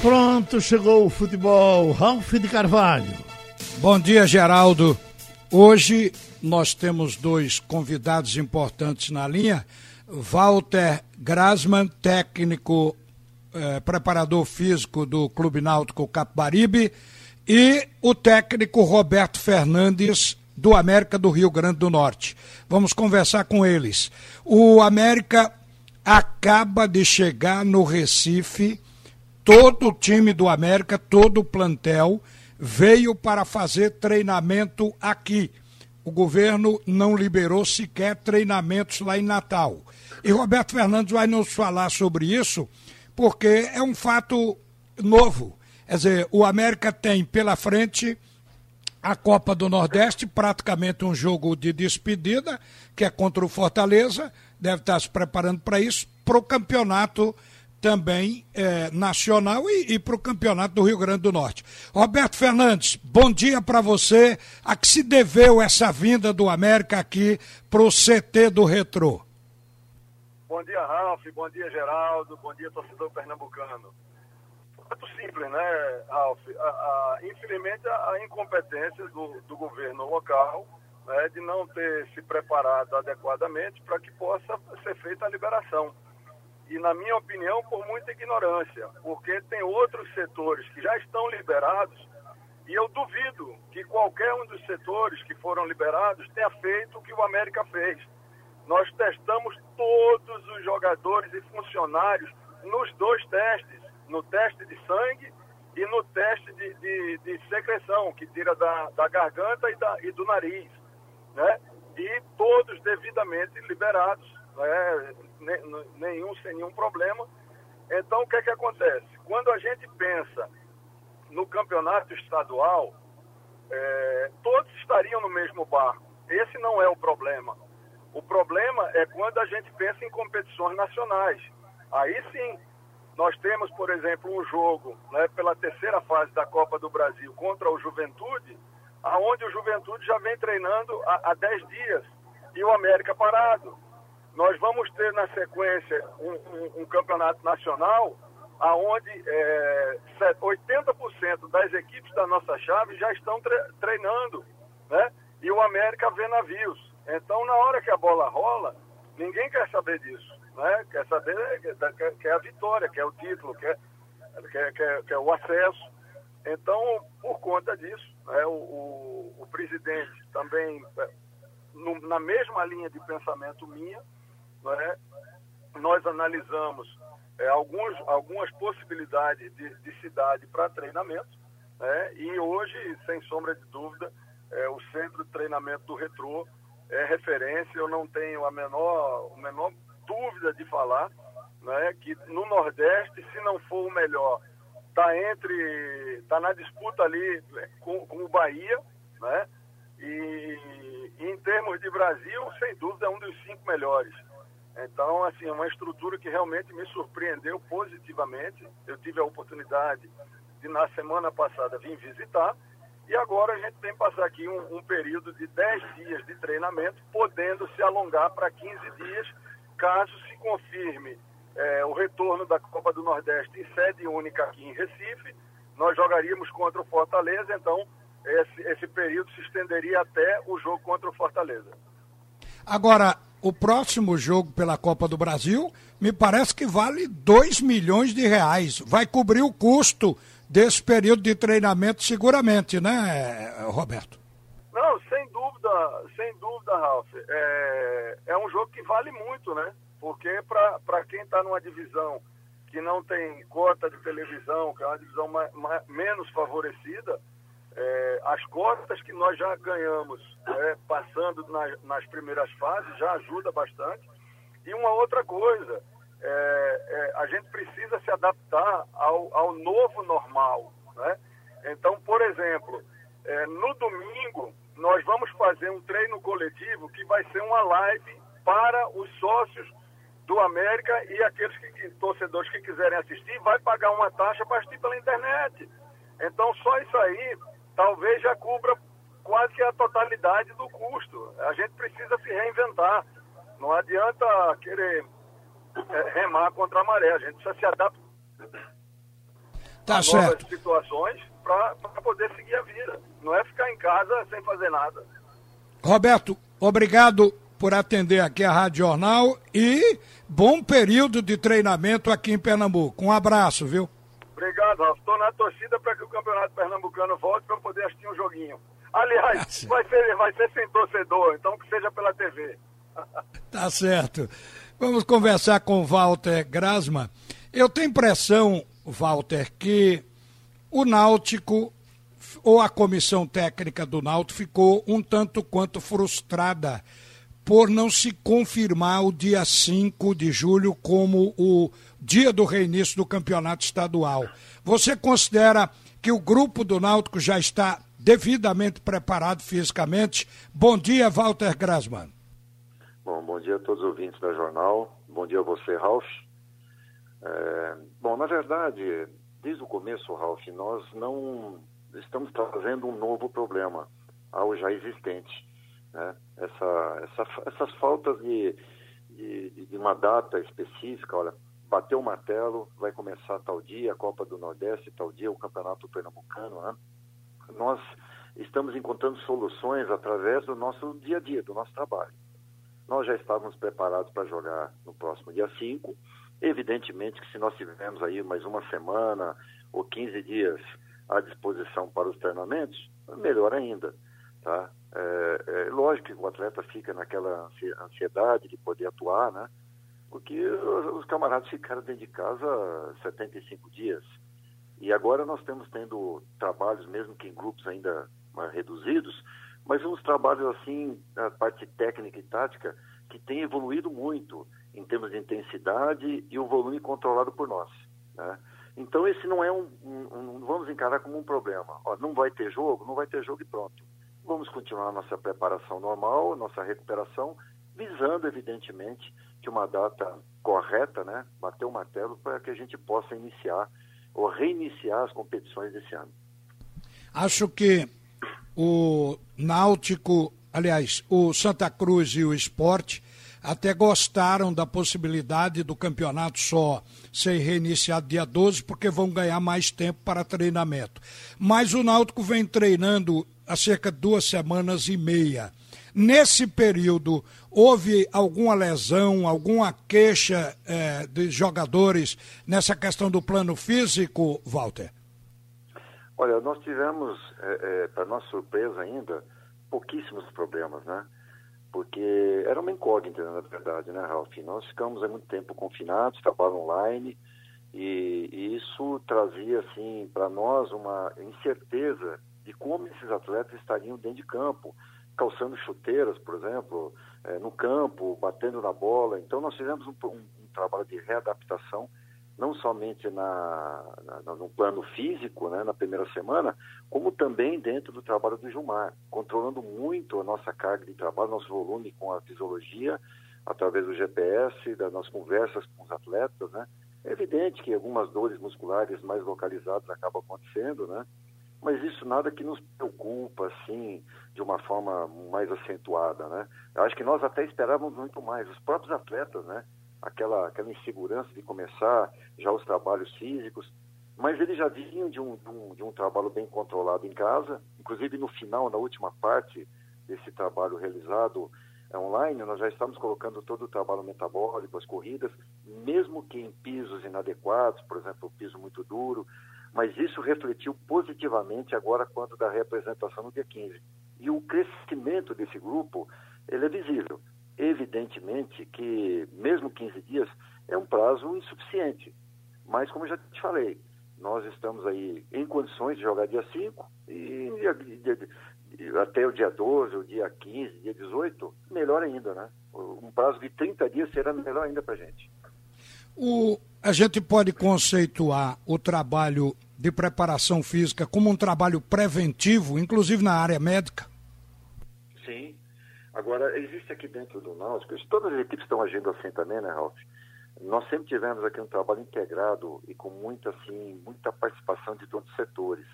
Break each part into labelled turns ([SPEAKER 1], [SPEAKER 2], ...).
[SPEAKER 1] Pronto, chegou o futebol. Ralf de Carvalho.
[SPEAKER 2] Bom dia, Geraldo. Hoje nós temos dois convidados importantes na linha. Walter Grasman, técnico, eh, preparador físico do Clube Náutico Capibaribe, e o técnico Roberto Fernandes, do América do Rio Grande do Norte. Vamos conversar com eles. O América acaba de chegar no Recife todo o time do América, todo o plantel, veio para fazer treinamento aqui. O governo não liberou sequer treinamentos lá em Natal. E Roberto Fernandes vai nos falar sobre isso, porque é um fato novo. Quer dizer, o América tem pela frente a Copa do Nordeste, praticamente um jogo de despedida, que é contra o Fortaleza, deve estar se preparando para isso, para o campeonato também é, nacional e, e para o campeonato do Rio Grande do Norte. Roberto Fernandes, bom dia para você. A que se deveu essa vinda do América aqui para o CT do Retrô?
[SPEAKER 3] Bom dia, Ralf. Bom dia, Geraldo. Bom dia, torcedor pernambucano. Muito simples, né, Ralf? A, a, infelizmente, a incompetência do, do governo local né, de não ter se preparado adequadamente para que possa ser feita a liberação e, na minha opinião, por muita ignorância, porque tem outros setores que já estão liberados e eu duvido que qualquer um dos setores que foram liberados tenha feito o que o América fez. Nós testamos todos os jogadores e funcionários nos dois testes, no teste de sangue e no teste de, de, de secreção, que tira da, da garganta e, da, e do nariz. Né? E todos devidamente liberados né, nenhum sem nenhum problema. Então, o que é que acontece? Quando a gente pensa no campeonato estadual, é, todos estariam no mesmo barco. Esse não é o problema. O problema é quando a gente pensa em competições nacionais. Aí sim, nós temos, por exemplo, um jogo né, pela terceira fase da Copa do Brasil contra o Juventude, aonde o Juventude já vem treinando há 10 dias e o América parado. Nós vamos ter na sequência um, um, um campeonato nacional aonde é, 80% das equipes da nossa chave já estão tre treinando, né? E o América vê navios. Então, na hora que a bola rola, ninguém quer saber disso, né? Quer saber quer, quer a vitória, quer o título, quer, quer, quer, quer o acesso. Então, por conta disso, né, o, o, o presidente também, é, no, na mesma linha de pensamento minha, né, nós analisamos é, alguns, algumas possibilidades de, de cidade para treinamento, né, e hoje, sem sombra de dúvida, é, o centro de treinamento do Retrô é referência, eu não tenho a menor, a menor dúvida de falar né, que no Nordeste, se não for o melhor, está entre. está na disputa ali com, com o Bahia, né? E, e, em termos de Brasil, sem dúvida, é um dos cinco melhores. Então, assim, é uma estrutura que realmente me surpreendeu positivamente. Eu tive a oportunidade de, na semana passada, vir visitar. E agora a gente tem que passar aqui um, um período de 10 dias de treinamento, podendo se alongar para 15 dias, caso se confirme é, o retorno da Copa do Nordeste em sede única aqui em Recife. Nós jogaríamos contra o Fortaleza, então esse, esse período se estenderia até o jogo contra o Fortaleza.
[SPEAKER 2] Agora, o próximo jogo pela Copa do Brasil me parece que vale 2 milhões de reais. Vai cobrir o custo desse período de treinamento seguramente, né, Roberto?
[SPEAKER 3] Não, sem dúvida, sem dúvida, Ralf. É, é um jogo que vale muito, né? Porque para quem está numa divisão que não tem cota de televisão, que é uma divisão mais, mais, menos favorecida, é, as cotas que nós já ganhamos é, passando na, nas primeiras fases já ajuda bastante. E uma outra coisa, é, é, a gente precisa se adaptar ao, ao novo normal. Né? Então, por exemplo, é, no domingo nós vamos fazer um treino coletivo que vai ser uma live para os sócios do América e aqueles que, que, torcedores que quiserem assistir, vai pagar uma taxa para assistir pela internet. Então, só isso aí talvez já cubra quase que a totalidade do custo. A gente precisa se reinventar. Não adianta querer é, remar contra a maré, a gente precisa se adaptar.
[SPEAKER 2] tá
[SPEAKER 3] a
[SPEAKER 2] certo.
[SPEAKER 3] novas situações para poder seguir a vida. Não é ficar em casa sem fazer nada.
[SPEAKER 2] Roberto, obrigado por atender aqui a Rádio Jornal e bom período de treinamento aqui em Pernambuco. Um abraço, viu?
[SPEAKER 3] Obrigado, Ralf. Estou na torcida para que o Campeonato Pernambucano volte para poder assistir um joguinho. Aliás, vai ser, vai ser sem torcedor, então que seja pela TV.
[SPEAKER 2] Tá certo. Vamos conversar com Walter Grasma. Eu tenho impressão, Walter, que o Náutico ou a comissão técnica do Náutico ficou um tanto quanto frustrada por não se confirmar o dia 5 de julho como o dia do reinício do campeonato estadual. Você considera que o grupo do Náutico já está devidamente preparado fisicamente? Bom dia, Walter Grasman.
[SPEAKER 4] Bom, bom dia a todos os ouvintes da jornal. Bom dia a você, Ralf. É, bom, na verdade, desde o começo, Ralf, nós não estamos trazendo um novo problema ao já existente. Né? Essa, essa, essas faltas de, de, de, uma data específica, olha, bateu o martelo, vai começar tal dia, a Copa do Nordeste, tal dia, o Campeonato Pernambucano, né? Nós estamos encontrando soluções através do nosso dia a dia, do nosso trabalho. Nós já estávamos preparados para jogar no próximo dia 5. Evidentemente que se nós tivermos aí mais uma semana ou 15 dias à disposição para os treinamentos, melhor ainda, tá? É, é, lógico que o atleta fica naquela ansiedade de poder atuar, né? Porque os, camaradas ficaram dentro de casa 75 dias. E agora nós estamos tendo trabalhos, mesmo que em grupos ainda reduzidos, mas uns trabalhos assim, a parte técnica e tática, que tem evoluído muito em termos de intensidade e o volume controlado por nós. Né? Então esse não é um, um, um, vamos encarar como um problema. Ó, não vai ter jogo, não vai ter jogo e pronto. Vamos continuar nossa preparação normal, nossa recuperação, visando evidentemente que uma data correta, né, bater o martelo para que a gente possa iniciar ou reiniciar as competições desse ano.
[SPEAKER 2] Acho que o Náutico, aliás, o Santa Cruz e o Esporte até gostaram da possibilidade do campeonato só ser reiniciado dia 12, porque vão ganhar mais tempo para treinamento. Mas o Náutico vem treinando há cerca de duas semanas e meia. Nesse período, houve alguma lesão, alguma queixa eh, de jogadores nessa questão do plano físico, Walter?
[SPEAKER 4] Olha, nós tivemos, é, é, para nossa surpresa ainda, pouquíssimos problemas, né? Porque era uma incógnita, na verdade, né, Ralf? Nós ficamos há muito tempo confinados, trabalho online, e, e isso trazia, assim, para nós uma incerteza de como esses atletas estariam dentro de campo, calçando chuteiras, por exemplo, é, no campo, batendo na bola. Então, nós fizemos um, um, um trabalho de readaptação não somente na, na, no plano físico, né, na primeira semana, como também dentro do trabalho do Gilmar, controlando muito a nossa carga de trabalho, nosso volume com a fisiologia, através do GPS, das nossas conversas com os atletas, né? É evidente que algumas dores musculares mais localizadas acabam acontecendo, né? Mas isso nada que nos preocupa, assim, de uma forma mais acentuada, né? Eu acho que nós até esperávamos muito mais. Os próprios atletas, né? aquela, aquela insegurança de começar já os trabalhos físicos, mas eles já vinham de um, de um, de um trabalho bem controlado em casa, inclusive no final, na última parte desse trabalho realizado online, nós já estamos colocando todo o trabalho metabólico, as corridas, mesmo que em pisos inadequados, por exemplo, piso muito duro, mas isso refletiu positivamente agora quando da representação no dia 15. E o crescimento desse grupo, ele é visível. Evidentemente que, mesmo 15 dias, é um prazo insuficiente. Mas, como eu já te falei, nós estamos aí em condições de jogar dia 5 e até o dia 12, o dia 15, dia 18, melhor ainda, né? Um prazo de 30 dias será melhor ainda para a gente.
[SPEAKER 2] O, a gente pode conceituar o trabalho de preparação física como um trabalho preventivo, inclusive na área médica?
[SPEAKER 4] Agora, existe aqui dentro do Náutico, todas as equipes estão agindo assim também, né, Ralf? Nós sempre tivemos aqui um trabalho integrado e com muita, assim, muita participação de todos os setores.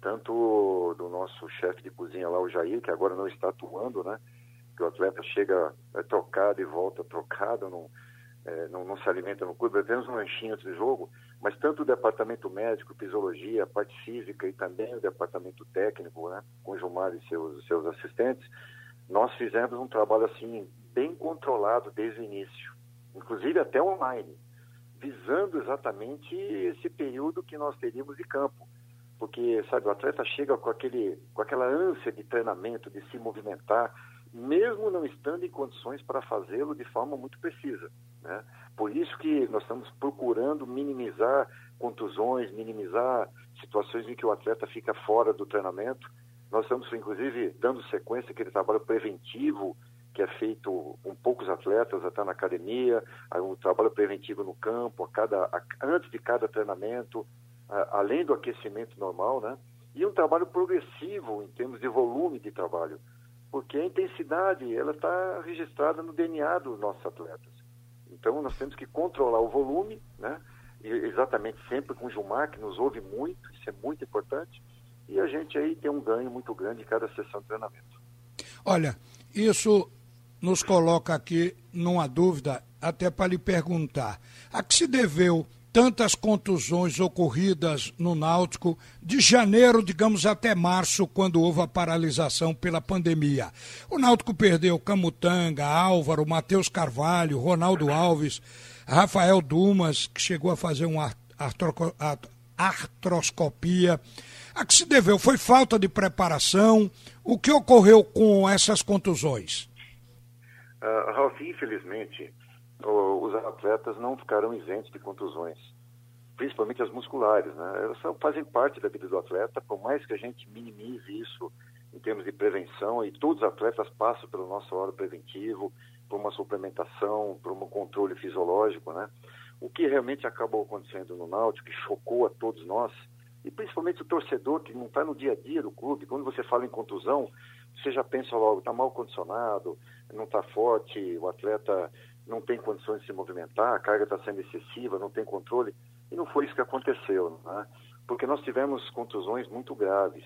[SPEAKER 4] Tanto do nosso chefe de cozinha lá, o Jair, que agora não está atuando, né? Que o atleta chega é trocado e volta trocado, não, é, não, não, se alimenta no clube, apenas um lanchinho antes do jogo. Mas tanto o departamento médico, fisiologia, parte física e também o departamento técnico, né, com Gilmar e seus, seus assistentes, nós fizemos um trabalho assim bem controlado desde o início, inclusive até online, visando exatamente esse período que nós teríamos de campo. Porque, sabe, o atleta chega com, aquele, com aquela ânsia de treinamento, de se movimentar, mesmo não estando em condições para fazê-lo de forma muito precisa. Né? Por isso que nós estamos procurando minimizar contusões, minimizar situações em que o atleta fica fora do treinamento. Nós estamos, inclusive, dando sequência àquele trabalho preventivo que é feito com poucos atletas até na academia, um trabalho preventivo no campo, a cada, a, antes de cada treinamento, a, além do aquecimento normal, né? E um trabalho progressivo em termos de volume de trabalho, porque a intensidade ela está registrada no DNA dos nossos atletas. Então nós temos que controlar o volume, né? E exatamente sempre com o Gilmar, que nos ouve muito, isso é muito importante, e a gente aí tem um ganho muito grande em cada sessão de treinamento.
[SPEAKER 2] Olha, isso nos coloca aqui numa dúvida, até para lhe perguntar. A que se deveu tantas contusões ocorridas no Náutico de janeiro, digamos, até março, quando houve a paralisação pela pandemia. O Náutico perdeu Camutanga, Álvaro, Matheus Carvalho, Ronaldo Alves, Rafael Dumas, que chegou a fazer uma artroscopia. A que se deveu? Foi falta de preparação? O que ocorreu com essas contusões?
[SPEAKER 4] Uh, Ralf, infelizmente, os atletas não ficarão isentos de contusões, principalmente as musculares, né? Elas são, fazem parte da vida do atleta, por mais que a gente minimize isso em termos de prevenção, e todos os atletas passam pelo nosso hora preventivo, por uma suplementação, por um controle fisiológico, né? O que realmente acabou acontecendo no Náutico, que chocou a todos nós, e principalmente o torcedor que não está no dia a dia do clube, quando você fala em contusão, você já pensa logo, está mal condicionado, não está forte, o atleta não tem condições de se movimentar, a carga está sendo excessiva, não tem controle. E não foi isso que aconteceu, né? porque nós tivemos contusões muito graves.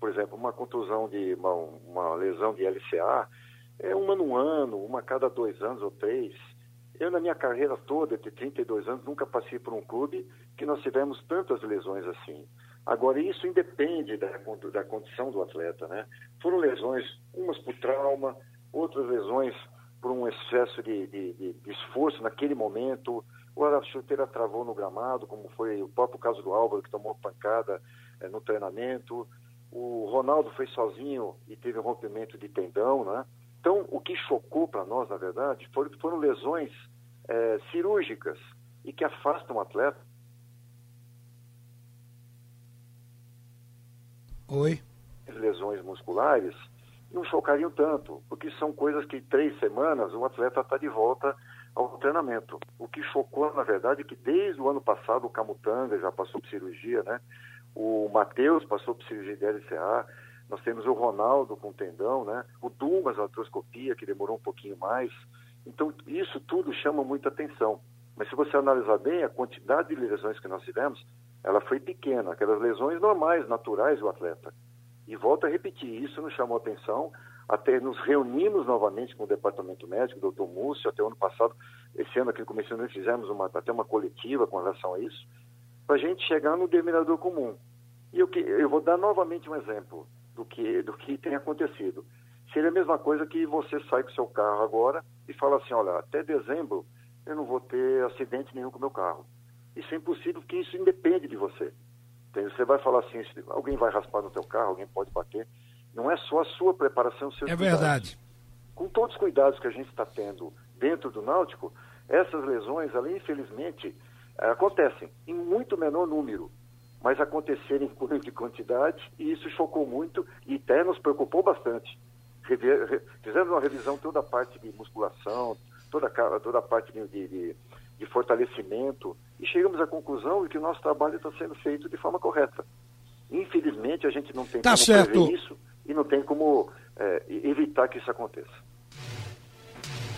[SPEAKER 4] Por exemplo, uma contusão de uma, uma lesão de LCA é uma no ano, uma a cada dois anos ou três. Eu, na minha carreira toda, de 32 anos, nunca passei por um clube que nós tivemos tantas lesões assim. Agora, isso independe da, da condição do atleta, né? Foram lesões, umas por trauma, outras lesões por um excesso de, de, de, esforço naquele momento, ou a chuteira travou no gramado, como foi o próprio caso do Álvaro, que tomou pancada é, no treinamento. O Ronaldo foi sozinho e teve um rompimento de tendão, né? Então, o que chocou para nós, na verdade, foram, foram lesões é, cirúrgicas e que afastam o atleta.
[SPEAKER 2] Oi.
[SPEAKER 4] Lesões musculares não chocariam tanto, porque são coisas que três semanas o atleta está de volta ao treinamento. O que chocou, na verdade, é que desde o ano passado o Camutanga já passou por cirurgia, né? O Matheus passou por cirurgia de LCA, nós temos o Ronaldo com tendão, né? O Dumas, a artroscopia, que demorou um pouquinho mais. Então, isso tudo chama muita atenção. Mas se você analisar bem, a quantidade de lesões que nós tivemos, ela foi pequena, aquelas lesões normais, naturais do atleta. E volto a repetir, isso nos chamou atenção, até nos reunimos novamente com o departamento médico, o doutor Múcio, até o ano passado, esse ano aqui no começo nós fizemos uma, até uma coletiva com relação a isso, para a gente chegar no denominador comum. E eu, eu vou dar novamente um exemplo do que, do que tem acontecido. Seria a mesma coisa que você sai com seu carro agora e fala assim, olha, até dezembro eu não vou ter acidente nenhum com o meu carro. Isso é impossível porque isso independe de você. Você vai falar assim, alguém vai raspar no teu carro, alguém pode bater. Não é só a sua preparação, seus
[SPEAKER 2] É cuidados. verdade.
[SPEAKER 4] Com todos os cuidados que a gente está tendo dentro do Náutico, essas lesões, ali, infelizmente, acontecem em muito menor número, mas aconteceram em grande quantidade e isso chocou muito e até nos preocupou bastante. Fizemos uma revisão toda a parte de musculação, toda, toda a parte de, de, de fortalecimento e chegamos à conclusão de que o nosso trabalho está sendo feito de forma correta. Infelizmente, a gente não tem
[SPEAKER 2] tá
[SPEAKER 4] como
[SPEAKER 2] certo.
[SPEAKER 4] isso e não tem como é, evitar que isso aconteça.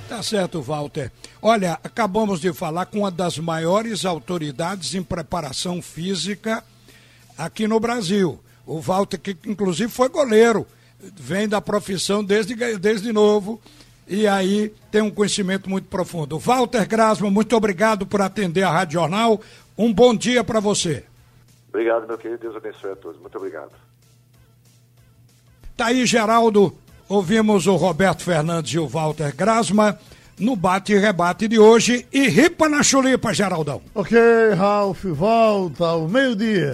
[SPEAKER 2] Tá certo, Walter. Olha, acabamos de falar com uma das maiores autoridades em preparação física aqui no Brasil. O Walter, que inclusive foi goleiro, vem da profissão desde, desde novo e aí tem um conhecimento muito profundo. Walter Grasman, muito obrigado por atender a Rádio Jornal. Um bom dia para você.
[SPEAKER 4] Obrigado, meu querido. Deus abençoe a todos. Muito obrigado.
[SPEAKER 2] Tá aí, Geraldo. Ouvimos o Roberto Fernandes e o Walter Grasma no bate e rebate de hoje. E ripa na chulipa, Geraldão.
[SPEAKER 1] Ok, Ralf, volta ao meio-dia.